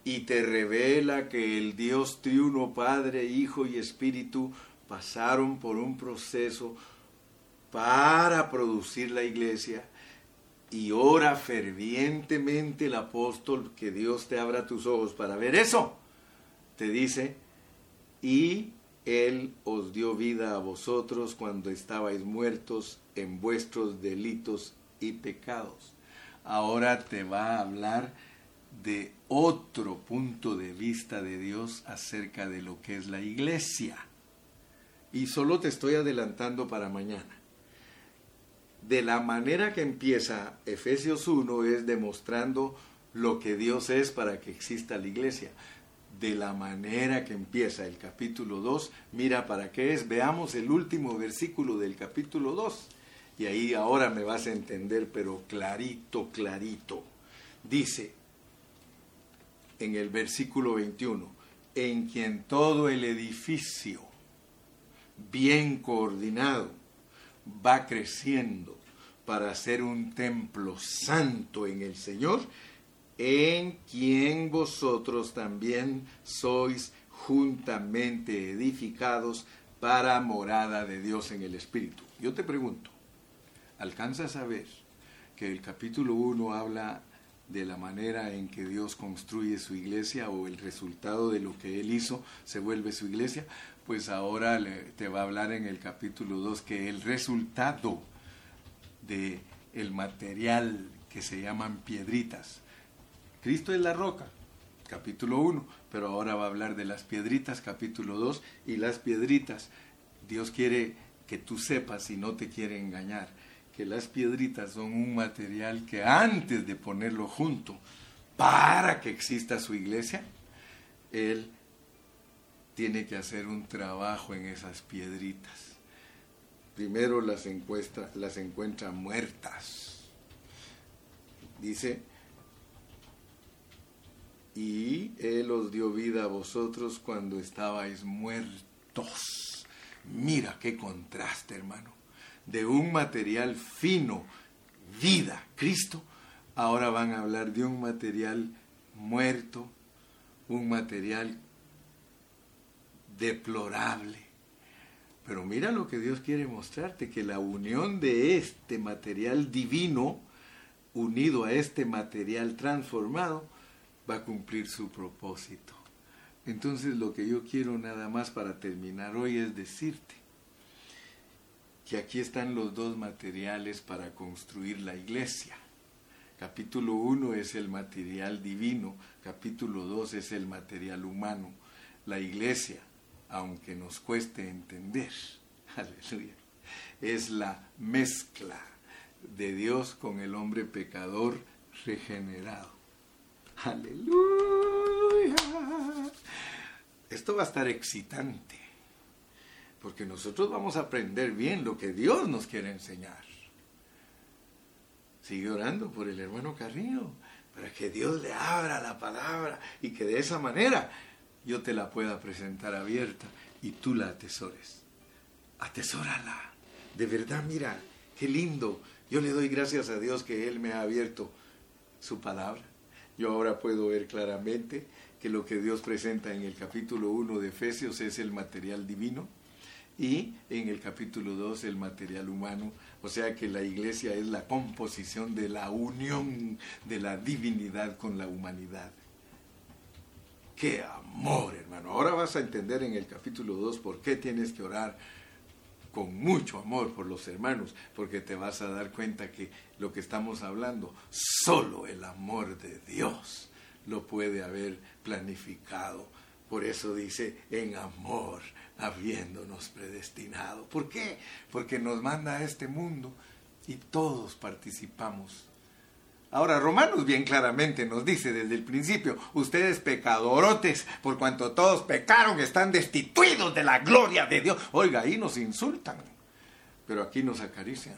y te revela que el Dios triuno, Padre, Hijo y Espíritu pasaron por un proceso para producir la iglesia, y ora fervientemente el apóstol que Dios te abra tus ojos para ver eso. Te dice, y él os dio vida a vosotros cuando estabais muertos en vuestros delitos y pecados. Ahora te va a hablar de otro punto de vista de Dios acerca de lo que es la iglesia. Y solo te estoy adelantando para mañana. De la manera que empieza Efesios 1 es demostrando lo que Dios es para que exista la iglesia de la manera que empieza el capítulo 2. Mira para qué es. Veamos el último versículo del capítulo 2. Y ahí ahora me vas a entender, pero clarito, clarito. Dice en el versículo 21, en quien todo el edificio, bien coordinado, va creciendo para ser un templo santo en el Señor en quien vosotros también sois juntamente edificados para morada de Dios en el Espíritu. Yo te pregunto, ¿alcanzas a ver que el capítulo 1 habla de la manera en que Dios construye su iglesia o el resultado de lo que Él hizo se vuelve su iglesia? Pues ahora te va a hablar en el capítulo 2 que el resultado de el material que se llaman piedritas, Cristo es la roca, capítulo 1, pero ahora va a hablar de las piedritas, capítulo 2, y las piedritas, Dios quiere que tú sepas y no te quiere engañar, que las piedritas son un material que antes de ponerlo junto para que exista su iglesia, Él tiene que hacer un trabajo en esas piedritas. Primero las encuentra, las encuentra muertas. Dice, y Él os dio vida a vosotros cuando estabais muertos. Mira qué contraste, hermano. De un material fino, vida, Cristo, ahora van a hablar de un material muerto, un material deplorable. Pero mira lo que Dios quiere mostrarte, que la unión de este material divino, unido a este material transformado, va a cumplir su propósito. Entonces lo que yo quiero nada más para terminar hoy es decirte que aquí están los dos materiales para construir la iglesia. Capítulo 1 es el material divino, capítulo 2 es el material humano. La iglesia, aunque nos cueste entender, aleluya, es la mezcla de Dios con el hombre pecador regenerado. Aleluya. Esto va a estar excitante, porque nosotros vamos a aprender bien lo que Dios nos quiere enseñar. Sigue orando por el hermano Carrillo, para que Dios le abra la palabra y que de esa manera yo te la pueda presentar abierta y tú la atesores. Atesórala. De verdad, mira, Qué lindo. Yo le doy gracias a Dios que Él me ha abierto su palabra. Yo ahora puedo ver claramente que lo que Dios presenta en el capítulo 1 de Efesios es el material divino y en el capítulo 2 el material humano. O sea que la iglesia es la composición de la unión de la divinidad con la humanidad. ¡Qué amor, hermano! Ahora vas a entender en el capítulo 2 por qué tienes que orar con mucho amor por los hermanos, porque te vas a dar cuenta que lo que estamos hablando, solo el amor de Dios lo puede haber planificado. Por eso dice, en amor, habiéndonos predestinado. ¿Por qué? Porque nos manda a este mundo y todos participamos Ahora, Romanos bien claramente nos dice desde el principio, ustedes pecadorotes, por cuanto todos pecaron, están destituidos de la gloria de Dios. Oiga, ahí nos insultan, pero aquí nos acarician.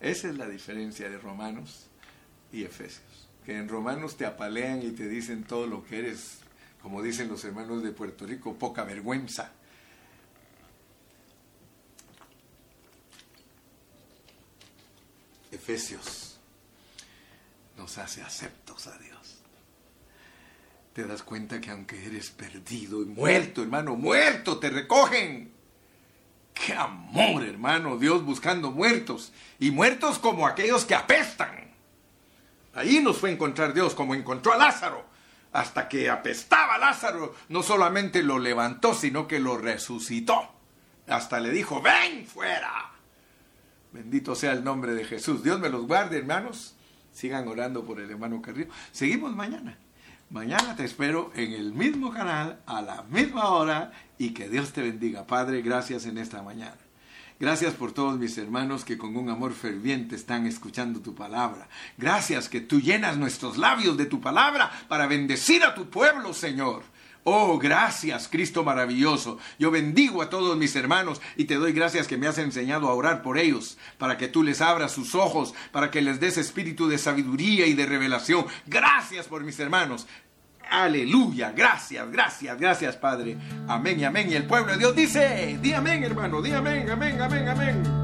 Esa es la diferencia de Romanos y Efesios, que en Romanos te apalean y te dicen todo lo que eres, como dicen los hermanos de Puerto Rico, poca vergüenza. Efesios nos hace aceptos a Dios. Te das cuenta que aunque eres perdido y muerto, hermano, muerto, te recogen. ¡Qué amor, hermano! Dios buscando muertos. Y muertos como aquellos que apestan. Ahí nos fue a encontrar Dios, como encontró a Lázaro. Hasta que apestaba Lázaro, no solamente lo levantó, sino que lo resucitó. Hasta le dijo, ven fuera. Bendito sea el nombre de Jesús. Dios me los guarde, hermanos. Sigan orando por el hermano Carrillo. Seguimos mañana. Mañana te espero en el mismo canal, a la misma hora, y que Dios te bendiga. Padre, gracias en esta mañana. Gracias por todos mis hermanos que con un amor ferviente están escuchando tu palabra. Gracias que tú llenas nuestros labios de tu palabra para bendecir a tu pueblo, Señor. Oh, gracias, Cristo maravilloso. Yo bendigo a todos mis hermanos y te doy gracias que me has enseñado a orar por ellos, para que tú les abras sus ojos, para que les des espíritu de sabiduría y de revelación. Gracias por mis hermanos. Aleluya, gracias, gracias, gracias, Padre. Amén y amén. Y el pueblo de Dios dice, di amén, hermano, di amén, amén, amén, amén.